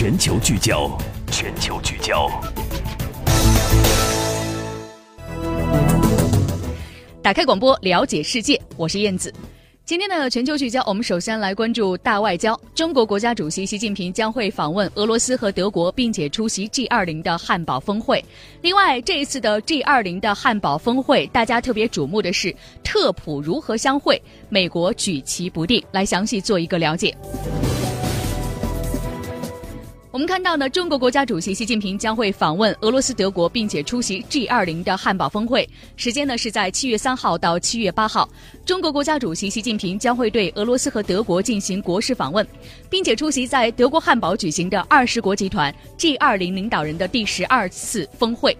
全球聚焦，全球聚焦。打开广播，了解世界，我是燕子。今天的全球聚焦，我们首先来关注大外交。中国国家主席习近平将会访问俄罗斯和德国，并且出席 G20 的汉堡峰会。另外，这一次的 G20 的汉堡峰会，大家特别瞩目的是特普如何相会，美国举棋不定。来详细做一个了解。我们看到呢，中国国家主席习近平将会访问俄罗斯、德国，并且出席 G20 的汉堡峰会。时间呢是在七月三号到七月八号。中国国家主席习近平将会对俄罗斯和德国进行国事访问，并且出席在德国汉堡举行的二十国集团 G20 领导人的第十二次峰会。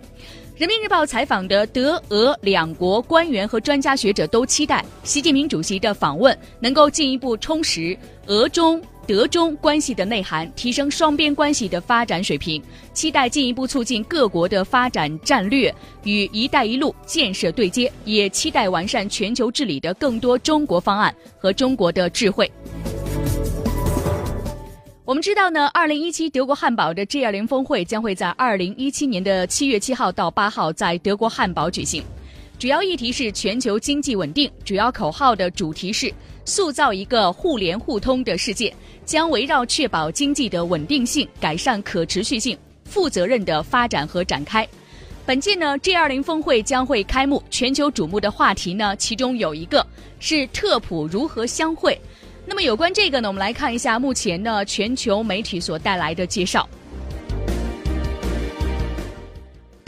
人民日报采访的德俄两国官员和专家学者都期待习近平主席的访问能够进一步充实俄中。德中关系的内涵，提升双边关系的发展水平，期待进一步促进各国的发展战略与“一带一路”建设对接，也期待完善全球治理的更多中国方案和中国的智慧。我们知道呢，二零一七德国汉堡的 G 二零峰会将会在二零一七年的七月七号到八号在德国汉堡举行，主要议题是全球经济稳定，主要口号的主题是塑造一个互联互通的世界。将围绕确保经济的稳定性、改善可持续性、负责任的发展和展开。本届呢 G20 峰会将会开幕，全球瞩目的话题呢，其中有一个是特普如何相会。那么有关这个呢，我们来看一下目前呢全球媒体所带来的介绍。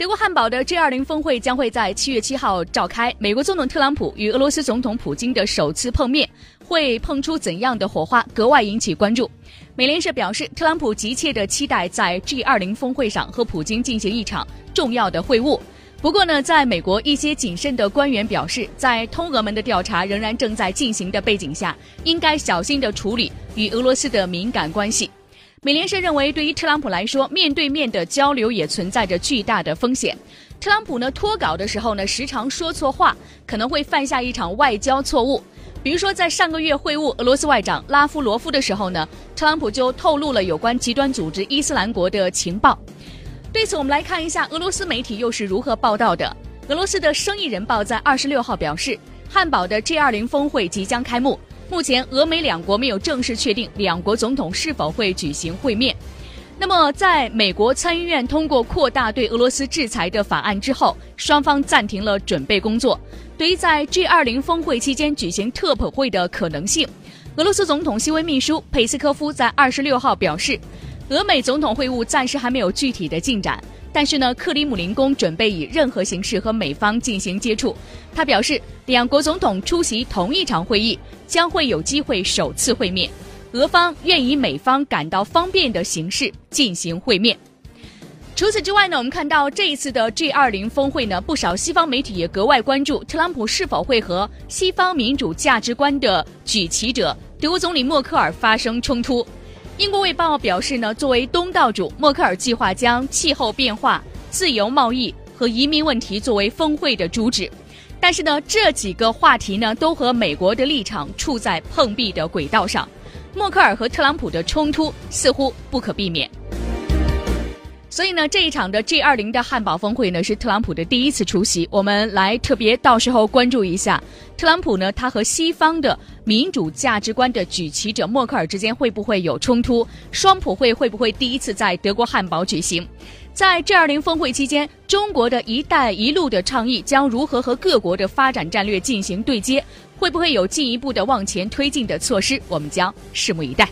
德国汉堡的 G20 峰会将会在七月七号召开，美国总统特朗普与俄罗斯总统普京的首次碰面。会碰出怎样的火花，格外引起关注。美联社表示，特朗普急切地期待在 G20 峰会上和普京进行一场重要的会晤。不过呢，在美国一些谨慎的官员表示，在通俄门的调查仍然正在进行的背景下，应该小心地处理与俄罗斯的敏感关系。美联社认为，对于特朗普来说，面对面的交流也存在着巨大的风险。特朗普呢，脱稿的时候呢，时常说错话，可能会犯下一场外交错误。比如说，在上个月会晤俄罗斯外长拉夫罗夫的时候呢，特朗普就透露了有关极端组织伊斯兰国的情报。对此，我们来看一下俄罗斯媒体又是如何报道的。俄罗斯的《生意人报》在二十六号表示，汉堡的 G20 峰会即将开幕，目前俄美两国没有正式确定两国总统是否会举行会面。那么，在美国参议院通过扩大对俄罗斯制裁的法案之后，双方暂停了准备工作。对于在 G20 峰会期间举行特普会的可能性，俄罗斯总统新闻秘书佩斯科夫在二十六号表示，俄美总统会晤暂时还没有具体的进展，但是呢，克里姆林宫准备以任何形式和美方进行接触。他表示，两国总统出席同一场会议将会有机会首次会面。俄方愿以美方感到方便的形式进行会面。除此之外呢，我们看到这一次的 G20 峰会呢，不少西方媒体也格外关注特朗普是否会和西方民主价值观的举旗者德国总理默克尔发生冲突。英国卫报表示呢，作为东道主，默克尔计划将气候变化、自由贸易和移民问题作为峰会的主旨。但是呢，这几个话题呢，都和美国的立场处在碰壁的轨道上。默克尔和特朗普的冲突似乎不可避免，所以呢，这一场的 G20 的汉堡峰会呢是特朗普的第一次出席。我们来特别到时候关注一下，特朗普呢他和西方的民主价值观的举旗者默克尔之间会不会有冲突？双普会会不会第一次在德国汉堡举行？在 G20 峰会期间，中国的一带一路的倡议将如何和各国的发展战略进行对接？会不会有进一步的往前推进的措施？我们将拭目以待。